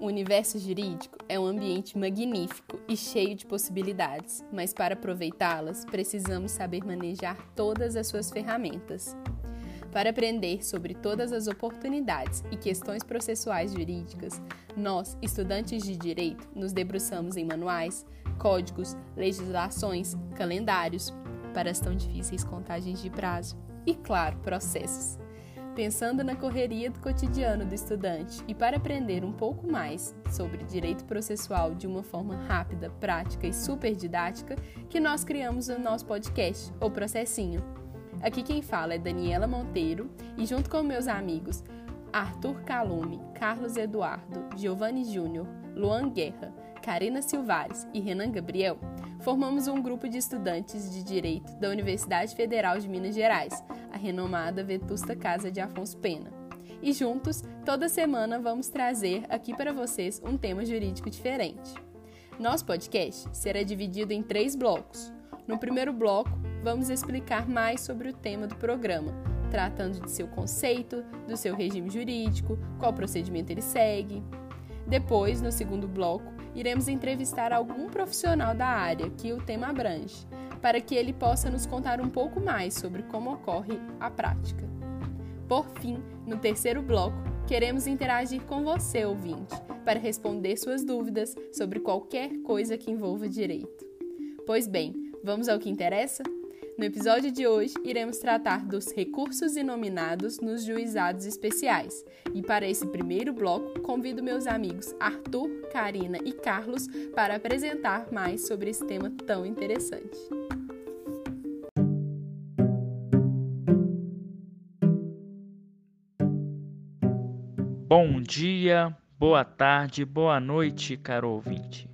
O universo jurídico é um ambiente magnífico e cheio de possibilidades, mas para aproveitá-las, precisamos saber manejar todas as suas ferramentas. Para aprender sobre todas as oportunidades e questões processuais jurídicas, nós, estudantes de direito, nos debruçamos em manuais, códigos, legislações, calendários, para as tão difíceis contagens de prazo e, claro, processos pensando na correria do cotidiano do estudante e para aprender um pouco mais sobre direito processual de uma forma rápida, prática e super didática, que nós criamos o nosso podcast, O Processinho. Aqui quem fala é Daniela Monteiro e junto com meus amigos Arthur Calume, Carlos Eduardo, Giovanni Júnior, Luan Guerra, Karina Silvares e Renan Gabriel, formamos um grupo de estudantes de Direito da Universidade Federal de Minas Gerais, a renomada Vetusta Casa de Afonso Pena. E juntos, toda semana vamos trazer aqui para vocês um tema jurídico diferente. Nosso podcast será dividido em três blocos. No primeiro bloco, vamos explicar mais sobre o tema do programa, tratando de seu conceito, do seu regime jurídico, qual procedimento ele segue. Depois, no segundo bloco, iremos entrevistar algum profissional da área que o tema abrange, para que ele possa nos contar um pouco mais sobre como ocorre a prática. Por fim, no terceiro bloco, queremos interagir com você, ouvinte, para responder suas dúvidas sobre qualquer coisa que envolva direito. Pois bem, vamos ao que interessa? No episódio de hoje, iremos tratar dos recursos inominados nos juizados especiais. E para esse primeiro bloco, convido meus amigos Arthur, Karina e Carlos para apresentar mais sobre esse tema tão interessante. Bom dia, boa tarde, boa noite, caro ouvinte.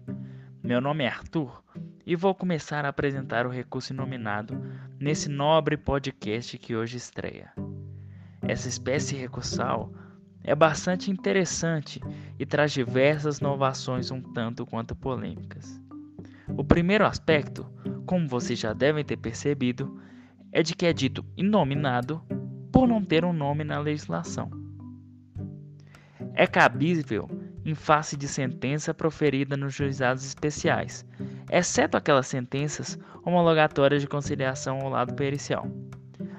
Meu nome é Arthur e vou começar a apresentar o recurso inominado nesse nobre podcast que hoje estreia. Essa espécie recursal é bastante interessante e traz diversas inovações um tanto quanto polêmicas. O primeiro aspecto, como vocês já devem ter percebido, é de que é dito inominado por não ter um nome na legislação. É cabível em face de sentença proferida nos juizados especiais, exceto aquelas sentenças homologatórias de conciliação ao lado pericial.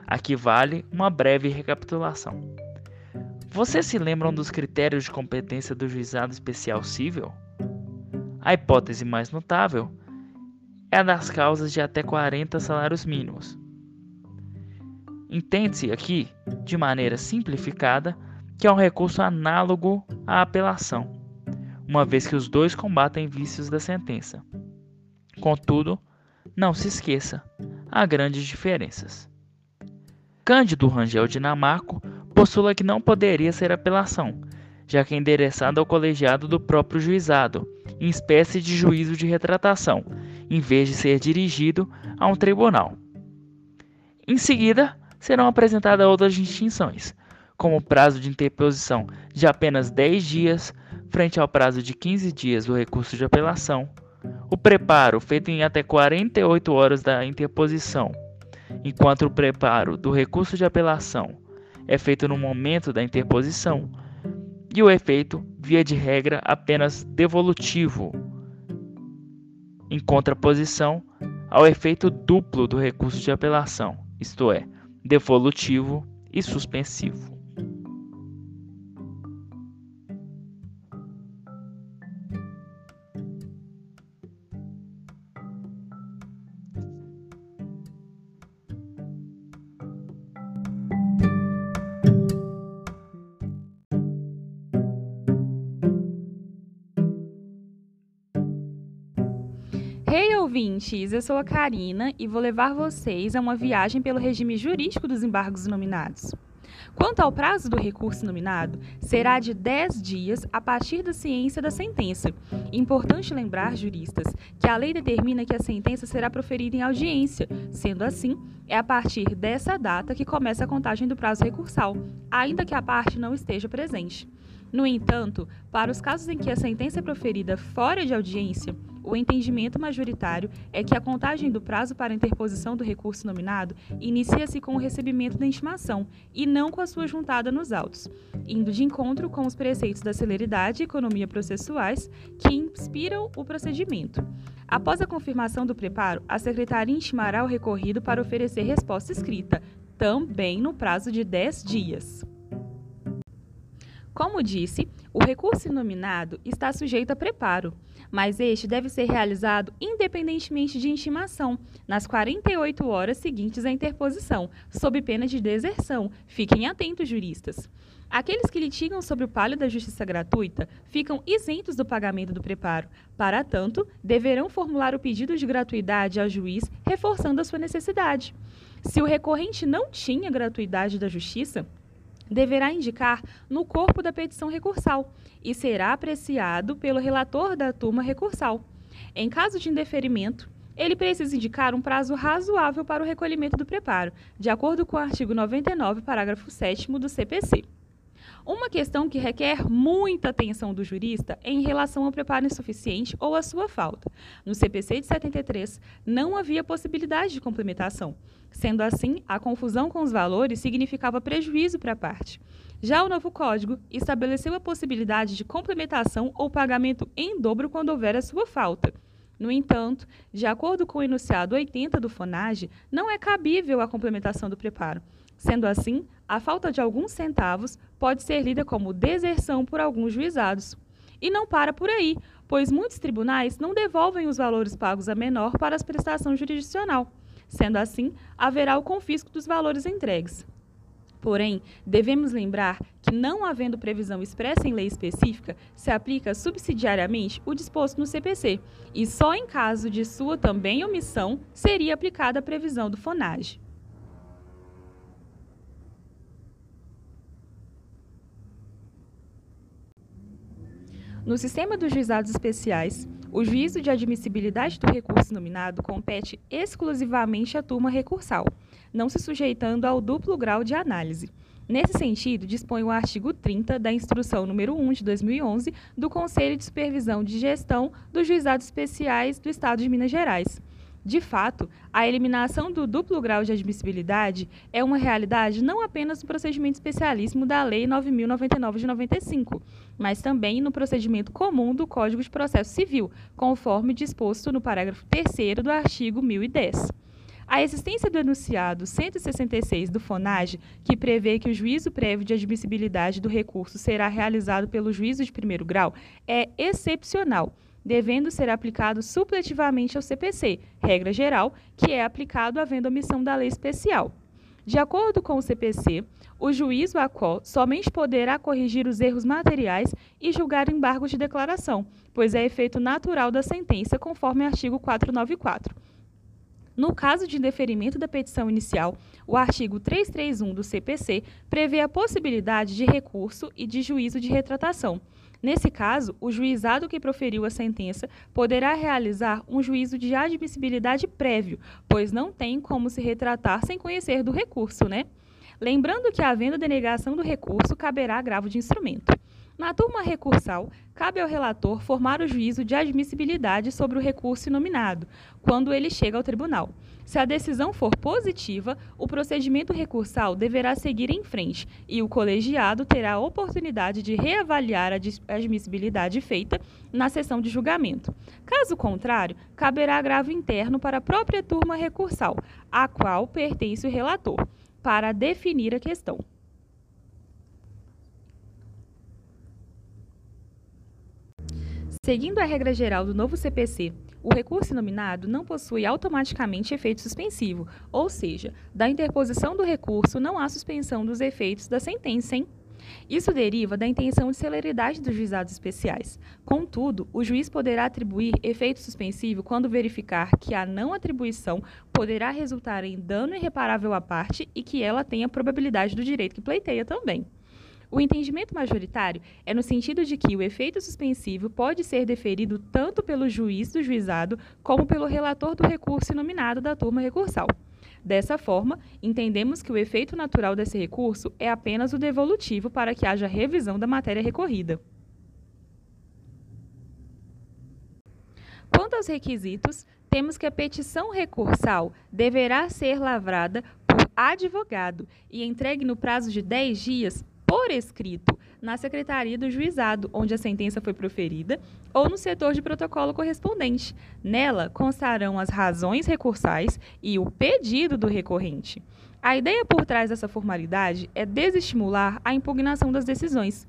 Aqui vale uma breve recapitulação. Vocês se lembram dos critérios de competência do juizado especial civil? A hipótese mais notável é a das causas de até 40 salários mínimos. Entende-se aqui, de maneira simplificada, que é um recurso análogo à apelação, uma vez que os dois combatem vícios da sentença. Contudo, não se esqueça, há grandes diferenças. Cândido Rangel Dinamarco postula que não poderia ser apelação, já que é endereçado ao colegiado do próprio juizado, em espécie de juízo de retratação, em vez de ser dirigido a um tribunal. Em seguida, serão apresentadas outras distinções, como o prazo de interposição de apenas 10 dias frente ao prazo de 15 dias do recurso de apelação, o preparo feito em até 48 horas da interposição, enquanto o preparo do recurso de apelação é feito no momento da interposição, e o efeito, via de regra, apenas devolutivo, em contraposição ao efeito duplo do recurso de apelação, isto é, devolutivo e suspensivo. Eu sou a Karina e vou levar vocês a uma viagem pelo regime jurídico dos embargos nominados. Quanto ao prazo do recurso nominado, será de 10 dias a partir da ciência da sentença. Importante lembrar, juristas, que a lei determina que a sentença será proferida em audiência. Sendo assim, é a partir dessa data que começa a contagem do prazo recursal, ainda que a parte não esteja presente. No entanto, para os casos em que a sentença é proferida fora de audiência, o entendimento majoritário é que a contagem do prazo para interposição do recurso nominado inicia-se com o recebimento da intimação e não com a sua juntada nos autos, indo de encontro com os preceitos da celeridade e economia processuais que inspiram o procedimento. Após a confirmação do preparo, a secretária intimará o recorrido para oferecer resposta escrita, também no prazo de 10 dias. Como disse, o recurso nominado está sujeito a preparo, mas este deve ser realizado independentemente de intimação, nas 48 horas seguintes à interposição, sob pena de deserção. Fiquem atentos, juristas. Aqueles que litigam sobre o palio da justiça gratuita ficam isentos do pagamento do preparo. Para tanto, deverão formular o pedido de gratuidade ao juiz, reforçando a sua necessidade. Se o recorrente não tinha gratuidade da justiça, deverá indicar no corpo da petição recursal e será apreciado pelo relator da turma recursal. Em caso de indeferimento, ele precisa indicar um prazo razoável para o recolhimento do preparo, de acordo com o artigo 99, parágrafo 7 do CPC. Uma questão que requer muita atenção do jurista é em relação ao preparo insuficiente ou à sua falta. No CPC de 73, não havia possibilidade de complementação. Sendo assim, a confusão com os valores significava prejuízo para a parte. Já o novo código estabeleceu a possibilidade de complementação ou pagamento em dobro quando houver a sua falta. No entanto, de acordo com o enunciado 80 do FONAGE, não é cabível a complementação do preparo. Sendo assim, a falta de alguns centavos pode ser lida como deserção por alguns juizados. E não para por aí, pois muitos tribunais não devolvem os valores pagos a menor para as prestações jurisdicional. Sendo assim, haverá o confisco dos valores entregues. Porém, devemos lembrar que, não havendo previsão expressa em lei específica, se aplica subsidiariamente o disposto no CPC, e só em caso de sua também omissão seria aplicada a previsão do FONAGE. No sistema dos juizados especiais, o juízo de admissibilidade do recurso nominado compete exclusivamente à turma recursal, não se sujeitando ao duplo grau de análise. Nesse sentido, dispõe o artigo 30 da Instrução número 1 de 2011 do Conselho de Supervisão de Gestão dos Juizados Especiais do Estado de Minas Gerais. De fato, a eliminação do duplo grau de admissibilidade é uma realidade não apenas no procedimento especialíssimo da Lei 9.099 de 95, mas também no procedimento comum do Código de Processo Civil, conforme disposto no parágrafo 3 do artigo 1010. A existência do enunciado 166 do FONAGE, que prevê que o juízo prévio de admissibilidade do recurso será realizado pelo juízo de primeiro grau, é excepcional devendo ser aplicado supletivamente ao CPC, regra geral, que é aplicado havendo omissão da lei especial. De acordo com o CPC, o juiz ou a qual somente poderá corrigir os erros materiais e julgar embargo de declaração, pois é efeito natural da sentença, conforme o artigo 494. No caso de indeferimento da petição inicial, o artigo 331 do CPC prevê a possibilidade de recurso e de juízo de retratação. Nesse caso, o juizado que proferiu a sentença poderá realizar um juízo de admissibilidade prévio, pois não tem como se retratar sem conhecer do recurso, né? Lembrando que, havendo denegação do recurso, caberá agravo de instrumento. Na turma recursal, cabe ao relator formar o juízo de admissibilidade sobre o recurso nominado, quando ele chega ao tribunal. Se a decisão for positiva, o procedimento recursal deverá seguir em frente e o colegiado terá a oportunidade de reavaliar a admissibilidade feita na sessão de julgamento. Caso contrário, caberá agravo interno para a própria turma recursal, à qual pertence o relator, para definir a questão. Seguindo a regra geral do novo CPC, o recurso nominado não possui automaticamente efeito suspensivo, ou seja, da interposição do recurso não há suspensão dos efeitos da sentença, hein? Isso deriva da intenção de celeridade dos juizados especiais. Contudo, o juiz poderá atribuir efeito suspensivo quando verificar que a não atribuição poderá resultar em dano irreparável à parte e que ela tenha probabilidade do direito que pleiteia também. O entendimento majoritário é no sentido de que o efeito suspensivo pode ser deferido tanto pelo juiz do juizado como pelo relator do recurso nominado da turma recursal. Dessa forma, entendemos que o efeito natural desse recurso é apenas o devolutivo para que haja revisão da matéria recorrida. Quanto aos requisitos, temos que a petição recursal deverá ser lavrada por advogado e entregue no prazo de 10 dias por escrito na secretaria do juizado, onde a sentença foi proferida, ou no setor de protocolo correspondente. Nela constarão as razões recursais e o pedido do recorrente. A ideia por trás dessa formalidade é desestimular a impugnação das decisões.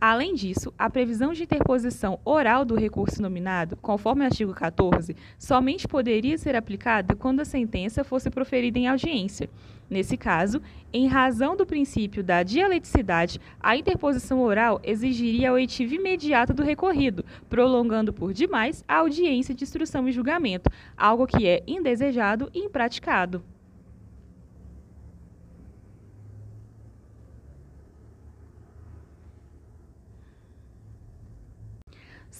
Além disso, a previsão de interposição oral do recurso nominado, conforme o artigo 14, somente poderia ser aplicada quando a sentença fosse proferida em audiência. Nesse caso, em razão do princípio da dialeticidade, a interposição oral exigiria a oitiva imediata do recorrido, prolongando por demais a audiência de instrução e julgamento, algo que é indesejado e impraticado.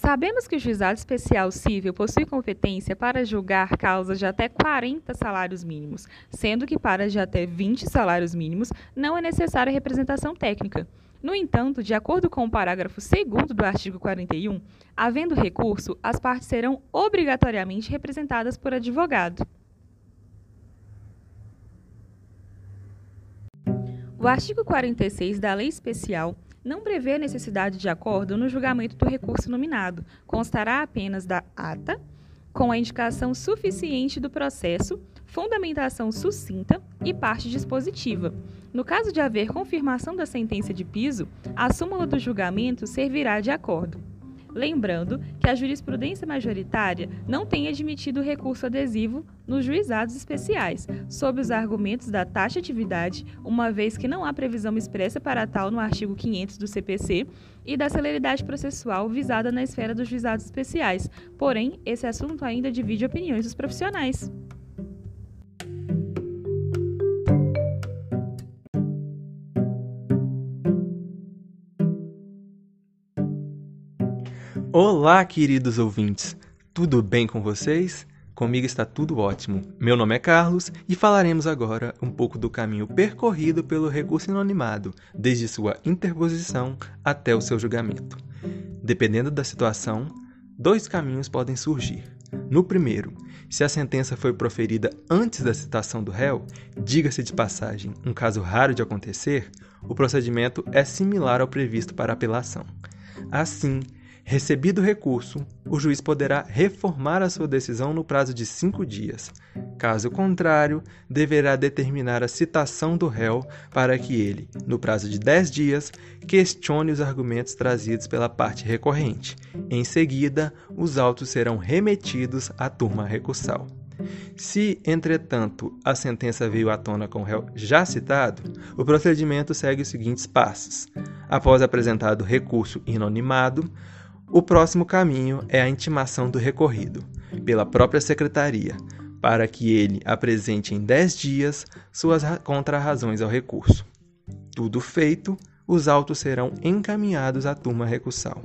Sabemos que o juizado especial civil possui competência para julgar causas de até 40 salários mínimos, sendo que para de até 20 salários mínimos não é necessária representação técnica. No entanto, de acordo com o parágrafo 2 do artigo 41, havendo recurso, as partes serão obrigatoriamente representadas por advogado. O artigo 46 da Lei Especial não prevê necessidade de acordo no julgamento do recurso nominado. Constará apenas da ata, com a indicação suficiente do processo, fundamentação sucinta e parte dispositiva. No caso de haver confirmação da sentença de piso, a súmula do julgamento servirá de acordo. Lembrando que a jurisprudência majoritária não tem admitido recurso adesivo nos juizados especiais, sob os argumentos da taxatividade, uma vez que não há previsão expressa para tal no artigo 500 do CPC, e da celeridade processual visada na esfera dos juizados especiais. Porém, esse assunto ainda divide opiniões dos profissionais. Olá, queridos ouvintes! Tudo bem com vocês? Comigo está tudo ótimo. Meu nome é Carlos e falaremos agora um pouco do caminho percorrido pelo recurso inanimado, desde sua interposição até o seu julgamento. Dependendo da situação, dois caminhos podem surgir. No primeiro, se a sentença foi proferida antes da citação do réu, diga-se de passagem, um caso raro de acontecer, o procedimento é similar ao previsto para apelação. Assim, Recebido o recurso, o juiz poderá reformar a sua decisão no prazo de cinco dias. Caso contrário, deverá determinar a citação do réu para que ele, no prazo de dez dias, questione os argumentos trazidos pela parte recorrente. Em seguida, os autos serão remetidos à turma recursal. Se, entretanto, a sentença veio à tona com o réu já citado, o procedimento segue os seguintes passos. Após apresentado recurso inanimado, o próximo caminho é a intimação do recorrido, pela própria secretaria, para que ele apresente em 10 dias suas contrarrazões ao recurso. Tudo feito, os autos serão encaminhados à turma recursal.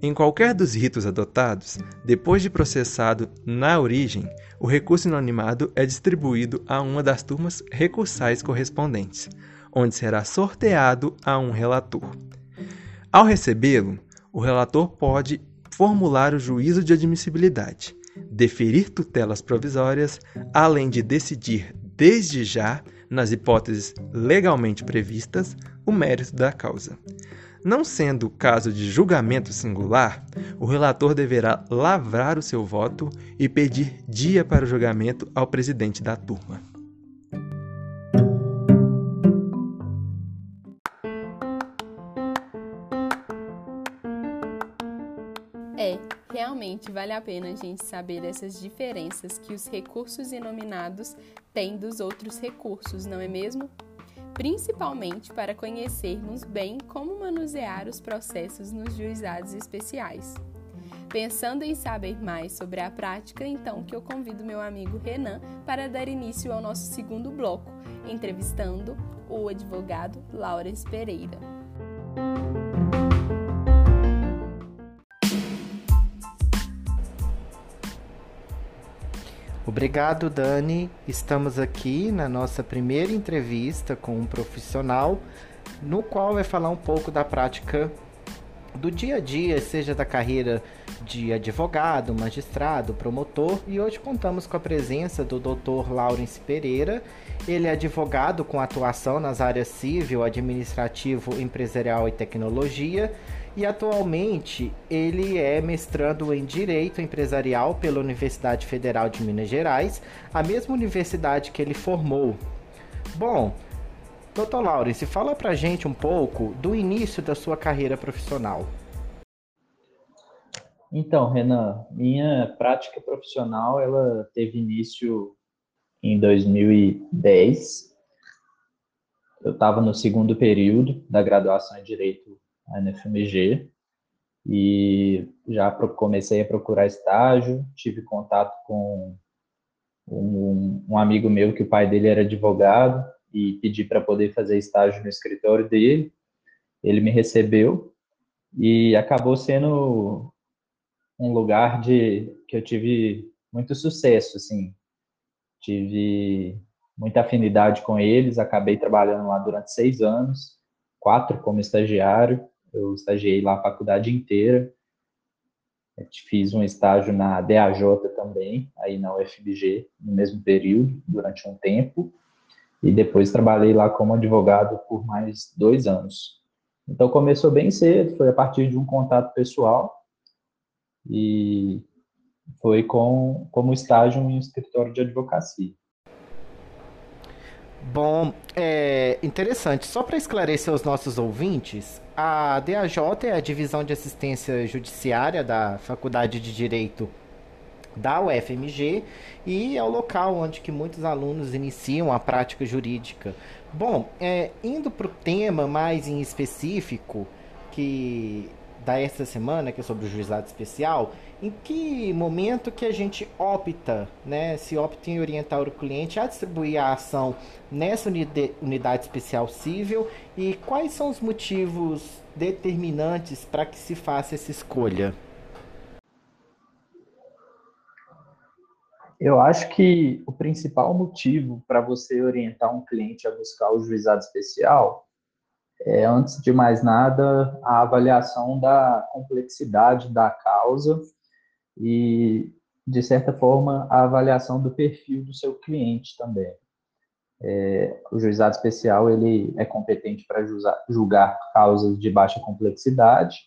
Em qualquer dos ritos adotados, depois de processado na origem, o recurso inanimado é distribuído a uma das turmas recursais correspondentes, onde será sorteado a um relator. Ao recebê-lo, o relator pode formular o juízo de admissibilidade, deferir tutelas provisórias, além de decidir desde já, nas hipóteses legalmente previstas, o mérito da causa. Não sendo caso de julgamento singular, o relator deverá lavrar o seu voto e pedir dia para o julgamento ao presidente da turma. Vale a pena a gente saber essas diferenças que os recursos inominados têm dos outros recursos, não é mesmo? Principalmente para conhecermos bem como manusear os processos nos juizados especiais. Pensando em saber mais sobre a prática, então que eu convido meu amigo Renan para dar início ao nosso segundo bloco, entrevistando o advogado Laurence Pereira. Obrigado, Dani. Estamos aqui na nossa primeira entrevista com um profissional, no qual vai falar um pouco da prática do dia a dia, seja da carreira de advogado, magistrado, promotor, e hoje contamos com a presença do Dr. Laurence Pereira. Ele é advogado com atuação nas áreas civil, administrativo, empresarial e tecnologia, e atualmente ele é mestrando em Direito Empresarial pela Universidade Federal de Minas Gerais, a mesma universidade que ele formou. Bom, Doutor Laurence, fala pra gente um pouco do início da sua carreira profissional. Então, Renan, minha prática profissional ela teve início em 2010. Eu estava no segundo período da graduação em Direito na NFMG e já comecei a procurar estágio, tive contato com um, um amigo meu que o pai dele era advogado e pedi para poder fazer estágio no escritório dele. Ele me recebeu e acabou sendo um lugar de que eu tive muito sucesso, assim. Tive muita afinidade com eles, acabei trabalhando lá durante seis anos, quatro como estagiário. Eu estagiei lá a faculdade inteira. Fiz um estágio na DAJ também, aí na UFBG, no mesmo período, durante um tempo e depois trabalhei lá como advogado por mais dois anos. Então começou bem cedo, foi a partir de um contato pessoal e foi com como estágio em um escritório de advocacia. Bom, é interessante. Só para esclarecer os nossos ouvintes, a DAJ é a Divisão de Assistência Judiciária da Faculdade de Direito da UFMG e é o local onde que muitos alunos iniciam a prática jurídica. Bom, é, indo para o tema mais em específico que da esta semana, que é sobre o juizado especial, em que momento que a gente opta, né, se opta em orientar o cliente a distribuir a ação nessa unidade especial civil e quais são os motivos determinantes para que se faça essa escolha? Eu acho que o principal motivo para você orientar um cliente a buscar o juizado especial é, antes de mais nada, a avaliação da complexidade da causa e, de certa forma, a avaliação do perfil do seu cliente também. É, o juizado especial ele é competente para julgar causas de baixa complexidade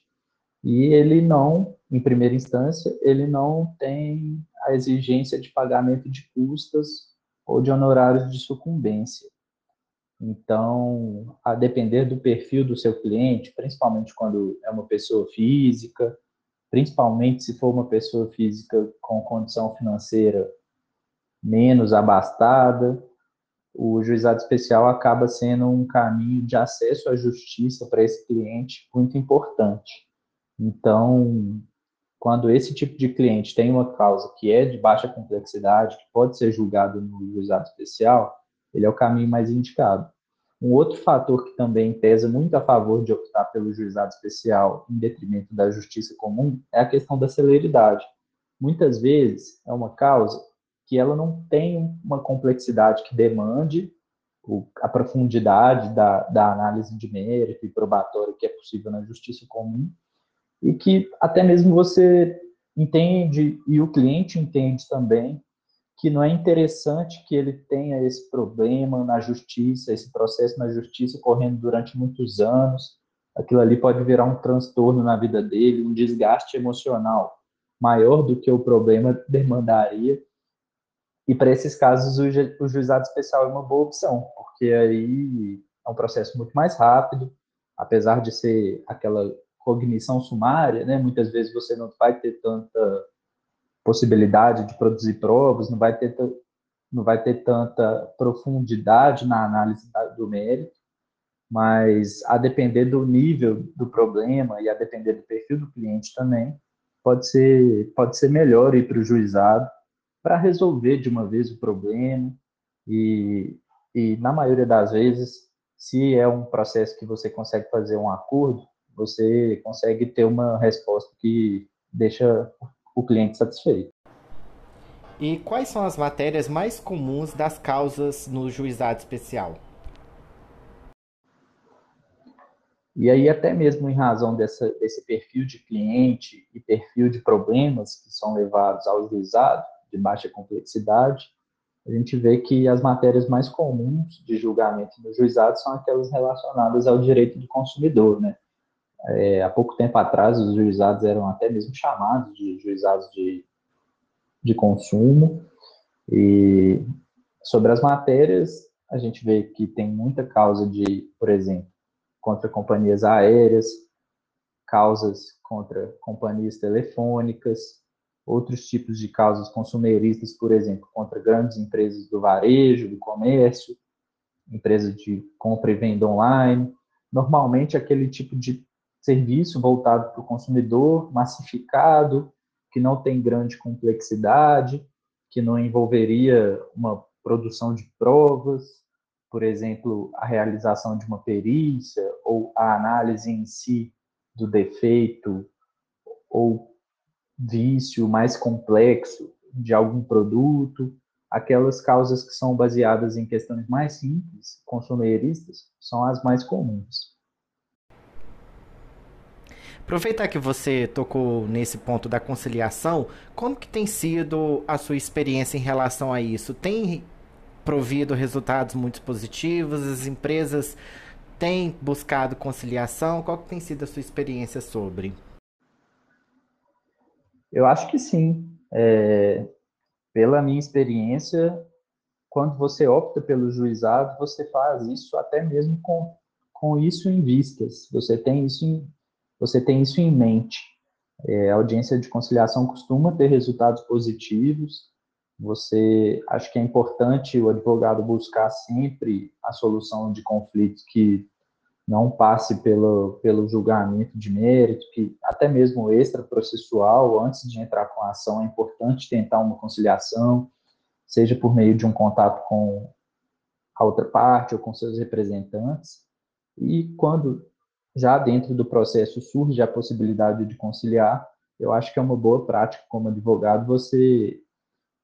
e ele não, em primeira instância, ele não tem a exigência de pagamento de custas ou de honorários de sucumbência. Então, a depender do perfil do seu cliente, principalmente quando é uma pessoa física, principalmente se for uma pessoa física com condição financeira menos abastada, o juizado especial acaba sendo um caminho de acesso à justiça para esse cliente muito importante. Então, quando esse tipo de cliente tem uma causa que é de baixa complexidade, que pode ser julgado no juizado especial, ele é o caminho mais indicado. Um outro fator que também pesa muito a favor de optar pelo juizado especial em detrimento da justiça comum é a questão da celeridade. Muitas vezes é uma causa que ela não tem uma complexidade que demande a profundidade da, da análise de mérito e probatório que é possível na justiça comum, e que até mesmo você entende e o cliente entende também que não é interessante que ele tenha esse problema na justiça, esse processo na justiça correndo durante muitos anos. Aquilo ali pode virar um transtorno na vida dele, um desgaste emocional maior do que o problema demandaria. E para esses casos, o, o juizado especial é uma boa opção, porque aí é um processo muito mais rápido, apesar de ser aquela cognição sumária, né? Muitas vezes você não vai ter tanta possibilidade de produzir provas, não vai ter não vai ter tanta profundidade na análise do mérito, mas a depender do nível do problema e a depender do perfil do cliente também, pode ser pode ser melhor ir para o juizado para resolver de uma vez o problema e, e na maioria das vezes, se é um processo que você consegue fazer um acordo, você consegue ter uma resposta que deixa o cliente satisfeito. E quais são as matérias mais comuns das causas no juizado especial? E aí, até mesmo em razão dessa, desse perfil de cliente e perfil de problemas que são levados ao juizado, de baixa complexidade, a gente vê que as matérias mais comuns de julgamento no juizado são aquelas relacionadas ao direito do consumidor, né? É, há pouco tempo atrás, os juizados eram até mesmo chamados de juizados de, de consumo. E sobre as matérias, a gente vê que tem muita causa de, por exemplo, contra companhias aéreas, causas contra companhias telefônicas, outros tipos de causas consumeristas, por exemplo, contra grandes empresas do varejo, do comércio, empresas de compra e venda online. Normalmente, aquele tipo de serviço voltado para o consumidor, massificado, que não tem grande complexidade, que não envolveria uma produção de provas, por exemplo, a realização de uma perícia ou a análise em si do defeito ou vício mais complexo de algum produto, aquelas causas que são baseadas em questões mais simples, consumeristas, são as mais comuns. Aproveitar que você tocou nesse ponto da conciliação, como que tem sido a sua experiência em relação a isso? Tem provido resultados muito positivos? As empresas têm buscado conciliação? Qual que tem sido a sua experiência sobre? Eu acho que sim. É, pela minha experiência, quando você opta pelo juizado, você faz isso até mesmo com, com isso em vistas. Você tem isso em, você tem isso em mente. É, a audiência de conciliação costuma ter resultados positivos. Você acho que é importante o advogado buscar sempre a solução de conflitos que não passe pelo, pelo julgamento de mérito, que até mesmo extra processual, antes de entrar com a ação, é importante tentar uma conciliação, seja por meio de um contato com a outra parte ou com seus representantes. E quando já dentro do processo surge a possibilidade de conciliar, eu acho que é uma boa prática como advogado você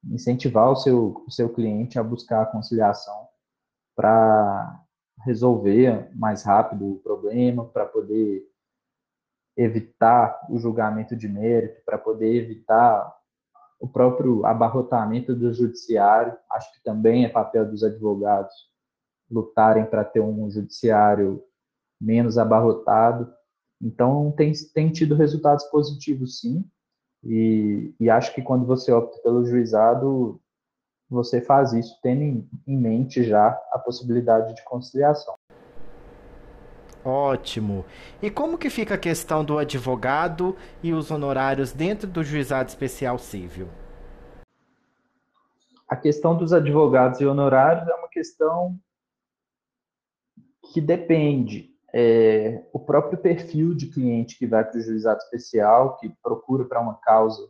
incentivar o seu, o seu cliente a buscar a conciliação para resolver mais rápido o problema, para poder evitar o julgamento de mérito, para poder evitar o próprio abarrotamento do judiciário. Acho que também é papel dos advogados lutarem para ter um judiciário menos abarrotado. Então, tem, tem tido resultados positivos, sim. E, e acho que quando você opta pelo juizado, você faz isso tendo em, em mente já a possibilidade de conciliação. Ótimo. E como que fica a questão do advogado e os honorários dentro do juizado especial civil? A questão dos advogados e honorários é uma questão que depende é, o próprio perfil de cliente que vai para o juizado especial, que procura para uma causa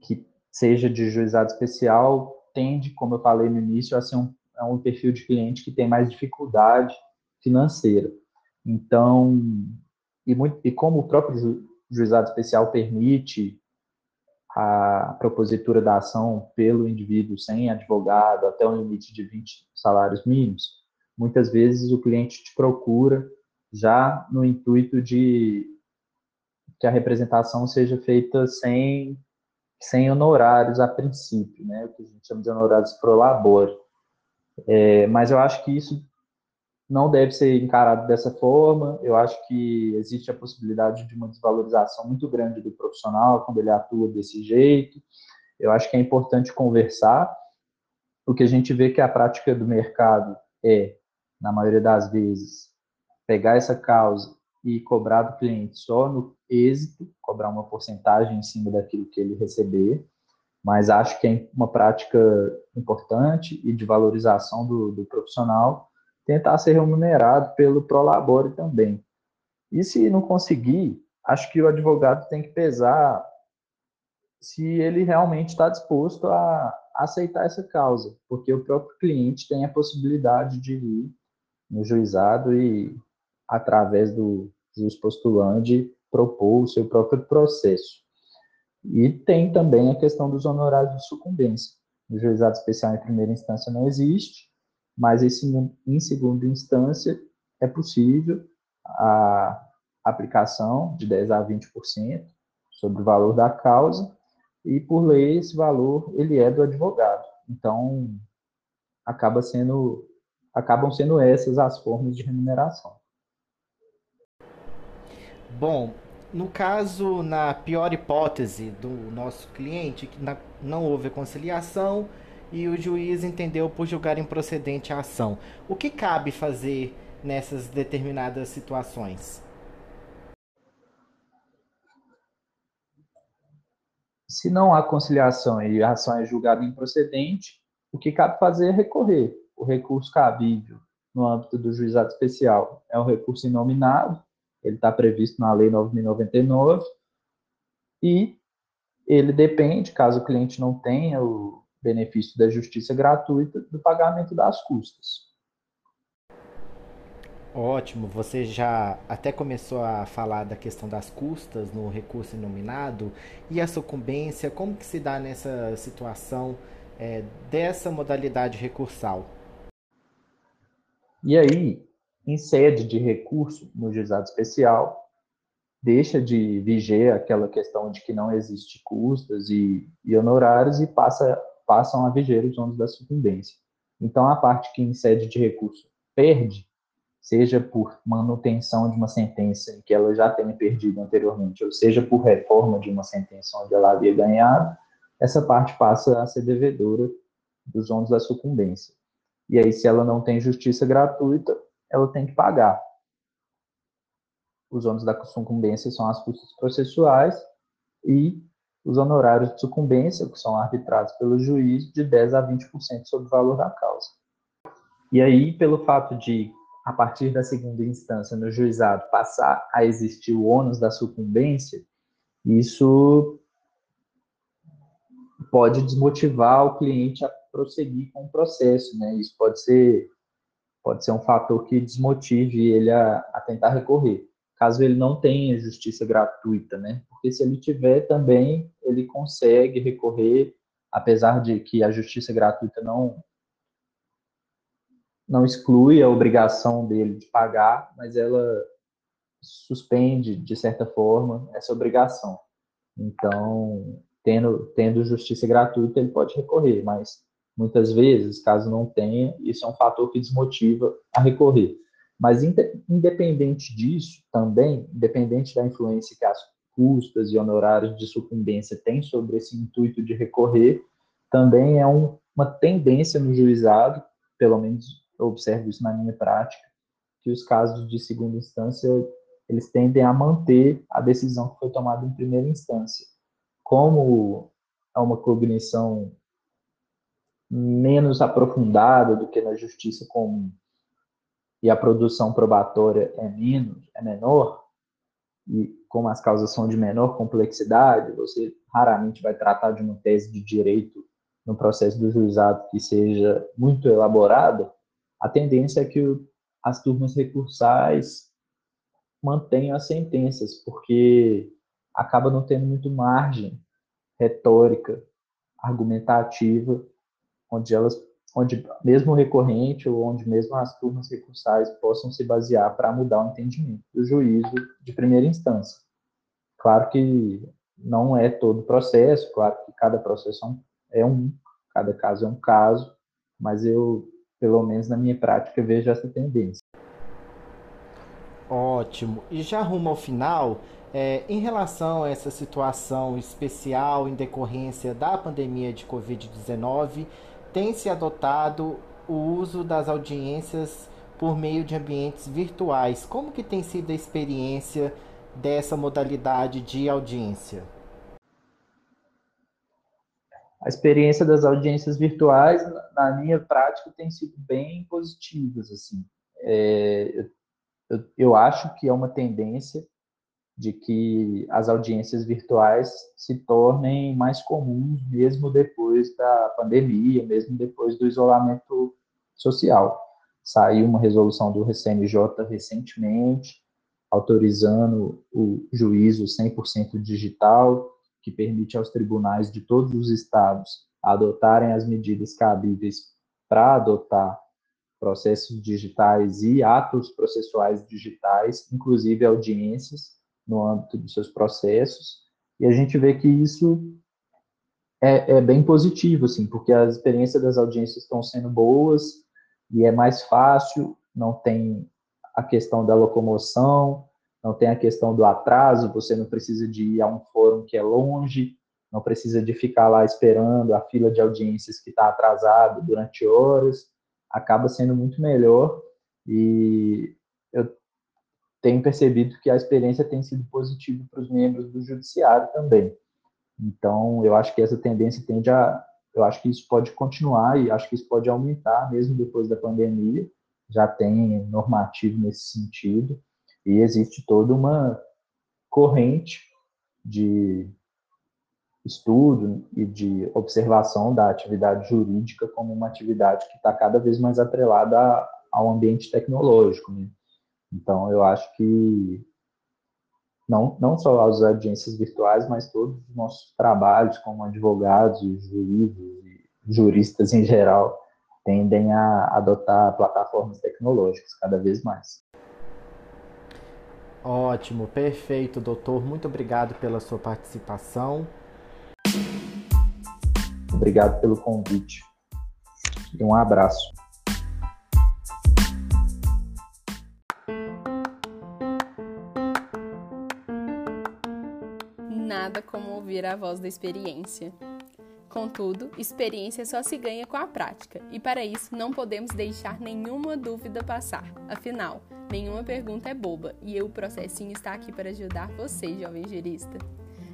que seja de juizado especial, tende, como eu falei no início, a ser um, é um perfil de cliente que tem mais dificuldade financeira. Então, e, muito, e como o próprio ju, juizado especial permite a propositura da ação pelo indivíduo sem advogado até um limite de 20 salários mínimos, muitas vezes o cliente te procura já no intuito de que a representação seja feita sem, sem honorários a princípio, né? o que a gente chama de honorários pro labore. É, mas eu acho que isso não deve ser encarado dessa forma. Eu acho que existe a possibilidade de uma desvalorização muito grande do profissional quando ele atua desse jeito. Eu acho que é importante conversar. O que a gente vê que a prática do mercado é na maioria das vezes, pegar essa causa e cobrar do cliente só no êxito, cobrar uma porcentagem em cima daquilo que ele receber, mas acho que é uma prática importante e de valorização do, do profissional tentar ser remunerado pelo Prolabore também. E se não conseguir, acho que o advogado tem que pesar se ele realmente está disposto a aceitar essa causa, porque o próprio cliente tem a possibilidade de ir no juizado e, através do juiz postulante, propor o seu próprio processo. E tem também a questão dos honorários de sucumbência. O juizado especial em primeira instância não existe, mas em segunda instância é possível a aplicação de 10 a 20% sobre o valor da causa e por lei esse valor ele é do advogado. Então acaba sendo acabam sendo essas as formas de remuneração. Bom, no caso, na pior hipótese do nosso cliente, que não houve conciliação e o juiz entendeu por julgar improcedente a ação, o que cabe fazer nessas determinadas situações? Se não há conciliação e a ação é julgada improcedente, o que cabe fazer é recorrer. O recurso cabível no âmbito do juizado especial é um recurso inominado, ele está previsto na Lei 9.099 e ele depende, caso o cliente não tenha o benefício da justiça gratuita, do pagamento das custas. Ótimo, você já até começou a falar da questão das custas no recurso inominado e a sucumbência, como que se dá nessa situação é, dessa modalidade recursal? E aí, em sede de recurso no juizado especial, deixa de viger aquela questão de que não existe custas e, e honorários e passa, passam a viger os ônus da sucumbência. Então, a parte que em sede de recurso perde, seja por manutenção de uma sentença em que ela já tenha perdido anteriormente, ou seja por reforma de uma sentença onde ela havia ganhado, essa parte passa a ser devedora dos ônus da sucumbência. E aí, se ela não tem justiça gratuita, ela tem que pagar. Os ônus da sucumbência são as custas processuais e os honorários de sucumbência, que são arbitrados pelo juiz, de 10% a 20% sobre o valor da causa. E aí, pelo fato de, a partir da segunda instância no juizado, passar a existir o ônus da sucumbência, isso pode desmotivar o cliente a prosseguir com o processo, né? Isso pode ser pode ser um fator que desmotive ele a, a tentar recorrer, caso ele não tenha justiça gratuita, né? Porque se ele tiver também, ele consegue recorrer, apesar de que a justiça gratuita não não exclui a obrigação dele de pagar, mas ela suspende de certa forma essa obrigação. Então, tendo tendo justiça gratuita, ele pode recorrer, mas Muitas vezes, caso não tenha, isso é um fator que desmotiva a recorrer. Mas, independente disso, também, independente da influência que as custas e honorários de sucumbência têm sobre esse intuito de recorrer, também é um, uma tendência no juizado, pelo menos eu observo isso na minha prática, que os casos de segunda instância eles tendem a manter a decisão que foi tomada em primeira instância. Como é uma cognição menos aprofundada do que na justiça comum e a produção probatória é menos, é menor, e como as causas são de menor complexidade, você raramente vai tratar de uma tese de direito no processo do juizado que seja muito elaborada, a tendência é que o, as turmas recursais mantenham as sentenças, porque acaba não tendo muito margem retórica, argumentativa onde elas, onde mesmo recorrente ou onde mesmo as turmas recursais possam se basear para mudar o entendimento do juízo de primeira instância. Claro que não é todo processo, claro que cada processo é um, cada caso é um caso, mas eu, pelo menos na minha prática, vejo essa tendência. Ótimo. E já rumo ao final, é, em relação a essa situação especial em decorrência da pandemia de Covid-19, tem se adotado o uso das audiências por meio de ambientes virtuais. Como que tem sido a experiência dessa modalidade de audiência? A experiência das audiências virtuais, na minha prática, tem sido bem positivas. Assim. É, eu, eu acho que é uma tendência de que as audiências virtuais se tornem mais comuns mesmo depois da pandemia, mesmo depois do isolamento social. Saiu uma resolução do CNJ recentemente, autorizando o juízo 100% digital, que permite aos tribunais de todos os estados adotarem as medidas cabíveis para adotar processos digitais e atos processuais digitais, inclusive audiências no âmbito dos seus processos, e a gente vê que isso é, é bem positivo, assim, porque a experiência das audiências estão sendo boas e é mais fácil, não tem a questão da locomoção, não tem a questão do atraso, você não precisa de ir a um fórum que é longe, não precisa de ficar lá esperando a fila de audiências que está atrasado durante horas, acaba sendo muito melhor e tenho percebido que a experiência tem sido positiva para os membros do judiciário também. Então, eu acho que essa tendência tende a. Eu acho que isso pode continuar e acho que isso pode aumentar mesmo depois da pandemia. Já tem normativo nesse sentido e existe toda uma corrente de estudo e de observação da atividade jurídica como uma atividade que está cada vez mais atrelada ao ambiente tecnológico. Né? Então, eu acho que não, não só as audiências virtuais, mas todos os nossos trabalhos como advogados, juízes e juristas em geral tendem a adotar plataformas tecnológicas cada vez mais. Ótimo, perfeito, doutor. Muito obrigado pela sua participação. Obrigado pelo convite. E um abraço. Ouvir a voz da experiência. Contudo, experiência só se ganha com a prática, e para isso não podemos deixar nenhuma dúvida passar. Afinal, nenhuma pergunta é boba, e o processinho está aqui para ajudar você, jovem jurista.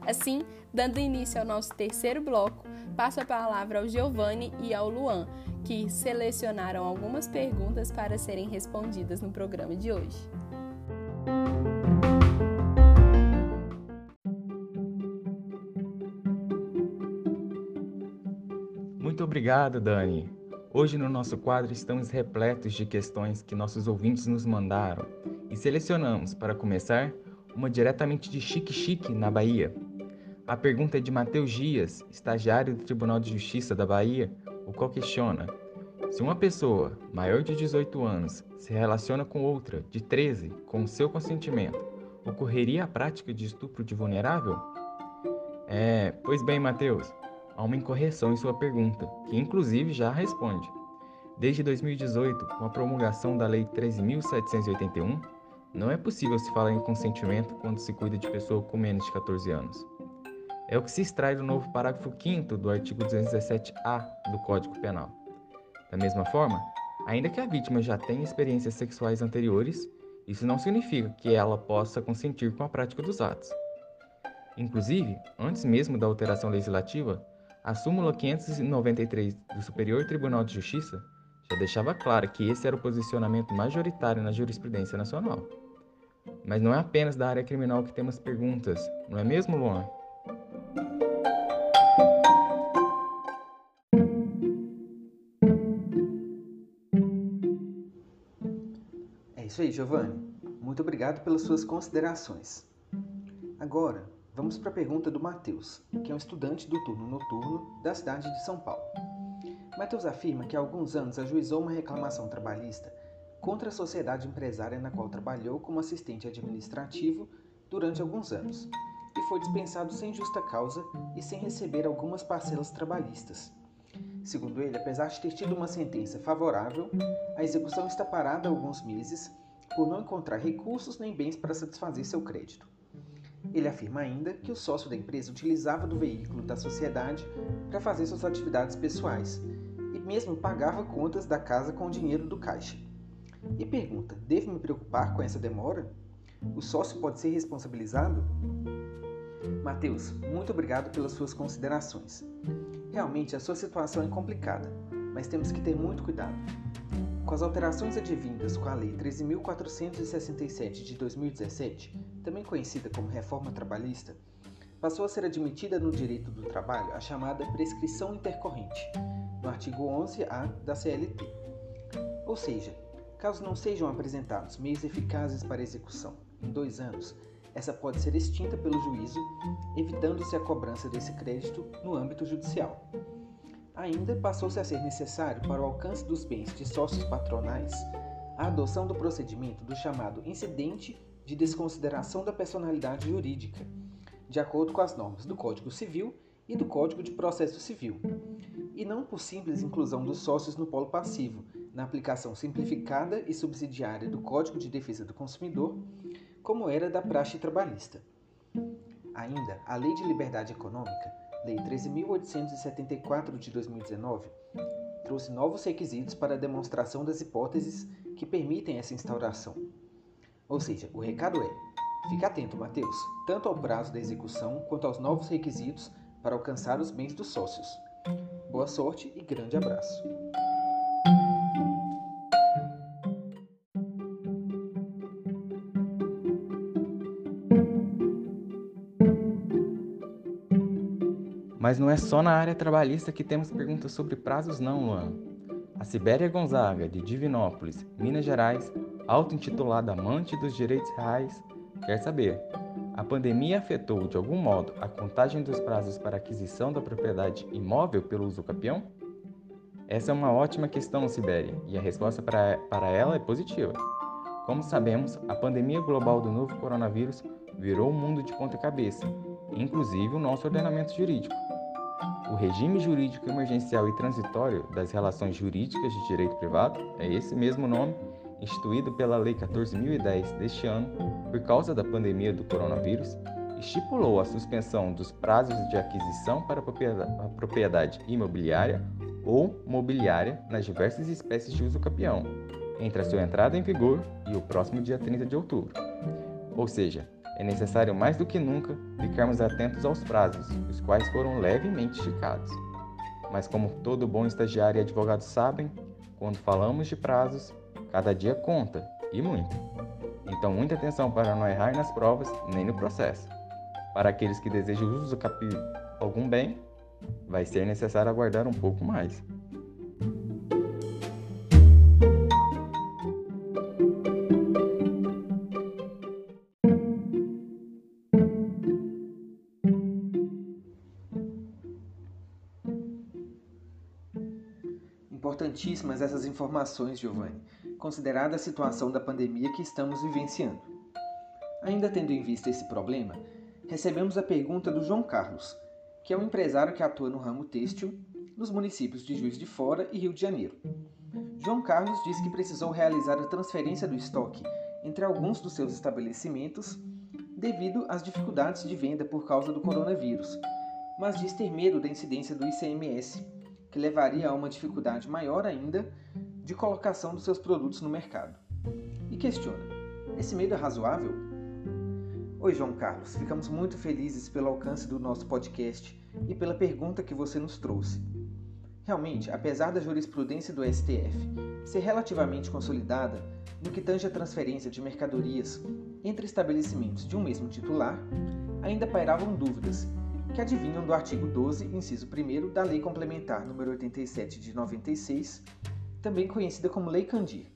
Assim, dando início ao nosso terceiro bloco, passo a palavra ao Giovanni e ao Luan, que selecionaram algumas perguntas para serem respondidas no programa de hoje. Obrigado, Dani. Hoje no nosso quadro estamos repletos de questões que nossos ouvintes nos mandaram e selecionamos, para começar, uma diretamente de Chique Chique, na Bahia. A pergunta é de Matheus Dias, estagiário do Tribunal de Justiça da Bahia, o qual questiona: se uma pessoa maior de 18 anos se relaciona com outra de 13 com seu consentimento, ocorreria a prática de estupro de vulnerável? É, pois bem, Matheus, há uma incorreção em sua pergunta, que inclusive já responde. Desde 2018, com a promulgação da Lei 13.781, não é possível se falar em consentimento quando se cuida de pessoa com menos de 14 anos. É o que se extrai do novo parágrafo 5 do artigo 217-A do Código Penal. Da mesma forma, ainda que a vítima já tenha experiências sexuais anteriores, isso não significa que ela possa consentir com a prática dos atos. Inclusive, antes mesmo da alteração legislativa, a súmula 593 do Superior Tribunal de Justiça já deixava claro que esse era o posicionamento majoritário na jurisprudência nacional. Mas não é apenas da área criminal que temos perguntas, não é mesmo, Luan? É isso aí, Giovanni. Muito obrigado pelas suas considerações. Agora, Vamos para a pergunta do Matheus, que é um estudante do turno noturno da cidade de São Paulo. Matheus afirma que há alguns anos ajuizou uma reclamação trabalhista contra a sociedade empresária na qual trabalhou como assistente administrativo durante alguns anos e foi dispensado sem justa causa e sem receber algumas parcelas trabalhistas. Segundo ele, apesar de ter tido uma sentença favorável, a execução está parada há alguns meses por não encontrar recursos nem bens para satisfazer seu crédito. Ele afirma ainda que o sócio da empresa utilizava do veículo da sociedade para fazer suas atividades pessoais e mesmo pagava contas da casa com o dinheiro do caixa. E pergunta: devo me preocupar com essa demora? O sócio pode ser responsabilizado? Mateus, muito obrigado pelas suas considerações. Realmente a sua situação é complicada, mas temos que ter muito cuidado. Com as alterações advindas com a Lei 13.467 de 2017, também conhecida como Reforma Trabalhista, passou a ser admitida no direito do trabalho a chamada prescrição intercorrente, no artigo 11-A da CLT. Ou seja, caso não sejam apresentados meios eficazes para execução em dois anos, essa pode ser extinta pelo juízo, evitando-se a cobrança desse crédito no âmbito judicial. Ainda passou-se a ser necessário para o alcance dos bens de sócios patronais a adoção do procedimento do chamado incidente de desconsideração da personalidade jurídica, de acordo com as normas do Código Civil e do Código de Processo Civil, e não por simples inclusão dos sócios no polo passivo, na aplicação simplificada e subsidiária do Código de Defesa do Consumidor, como era da praxe trabalhista. Ainda, a Lei de Liberdade Econômica, Lei 13.874 de 2019, trouxe novos requisitos para a demonstração das hipóteses que permitem essa instauração. Ou seja, o recado é: fique atento, Mateus, tanto ao prazo da execução quanto aos novos requisitos para alcançar os bens dos sócios. Boa sorte e grande abraço. Mas não é só na área trabalhista que temos perguntas sobre prazos, não, Luan. A Sibéria Gonzaga, de Divinópolis, Minas Gerais, auto-intitulada amante dos direitos reais, quer saber: a pandemia afetou de algum modo a contagem dos prazos para aquisição da propriedade imóvel pelo uso capião? Essa é uma ótima questão, Sibéria, e a resposta para, para ela é positiva. Como sabemos, a pandemia global do novo coronavírus virou o mundo de ponta cabeça, inclusive o nosso ordenamento jurídico. O regime jurídico emergencial e transitório das relações jurídicas de direito privado é esse mesmo nome, instituído pela Lei 14.010 deste ano, por causa da pandemia do coronavírus, estipulou a suspensão dos prazos de aquisição para a propriedade imobiliária ou mobiliária nas diversas espécies de uso capião, entre a sua entrada em vigor e o próximo dia 30 de outubro. Ou seja, é necessário mais do que nunca ficarmos atentos aos prazos, os quais foram levemente esticados. Mas como todo bom estagiário e advogado sabem, quando falamos de prazos, cada dia conta, e muito. Então muita atenção para não errar nas provas nem no processo. Para aqueles que desejam capi algum bem, vai ser necessário aguardar um pouco mais. Informações, Giovanni, considerada a situação da pandemia que estamos vivenciando. Ainda tendo em vista esse problema, recebemos a pergunta do João Carlos, que é um empresário que atua no ramo têxtil nos municípios de Juiz de Fora e Rio de Janeiro. João Carlos diz que precisou realizar a transferência do estoque entre alguns dos seus estabelecimentos devido às dificuldades de venda por causa do coronavírus, mas diz ter medo da incidência do ICMS, que levaria a uma dificuldade maior ainda de colocação dos seus produtos no mercado. E questiona: esse medo é razoável? Oi, João Carlos, ficamos muito felizes pelo alcance do nosso podcast e pela pergunta que você nos trouxe. Realmente, apesar da jurisprudência do STF ser relativamente consolidada no que tange a transferência de mercadorias entre estabelecimentos de um mesmo titular, ainda pairavam dúvidas que adivinham do artigo 12, inciso 1 da Lei Complementar nº 87 de 96, também conhecida como Lei Candir.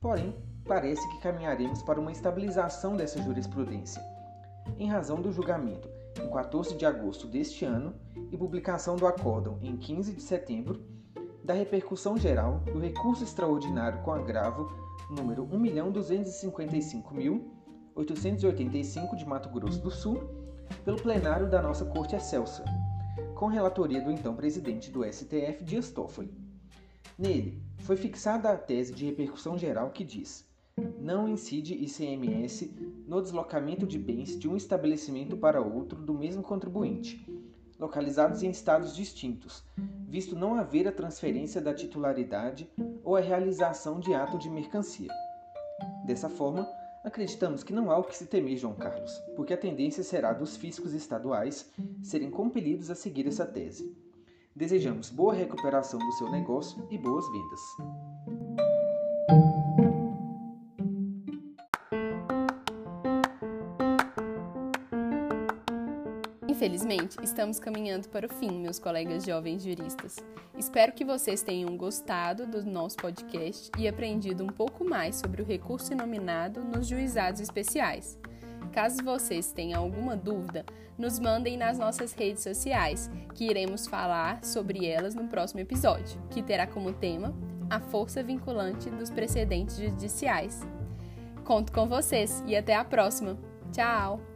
Porém, parece que caminharemos para uma estabilização dessa jurisprudência, em razão do julgamento em 14 de agosto deste ano e publicação do acórdão em 15 de setembro da repercussão geral do recurso extraordinário com agravo número 1.255.885 de Mato Grosso do Sul pelo plenário da nossa Corte Excelsa, com relatoria do então presidente do STF, Dias Toffoli. Nele, foi fixada a tese de repercussão geral que diz: não incide ICMS no deslocamento de bens de um estabelecimento para outro do mesmo contribuinte, localizados em estados distintos, visto não haver a transferência da titularidade ou a realização de ato de mercancia. Dessa forma, Acreditamos que não há o que se temer, João Carlos, porque a tendência será dos fiscos estaduais serem compelidos a seguir essa tese. Desejamos boa recuperação do seu negócio e boas vendas. Infelizmente, estamos caminhando para o fim, meus colegas jovens juristas. Espero que vocês tenham gostado do nosso podcast e aprendido um pouco mais sobre o recurso inominado nos juizados especiais. Caso vocês tenham alguma dúvida, nos mandem nas nossas redes sociais, que iremos falar sobre elas no próximo episódio, que terá como tema a força vinculante dos precedentes judiciais. Conto com vocês e até a próxima. Tchau!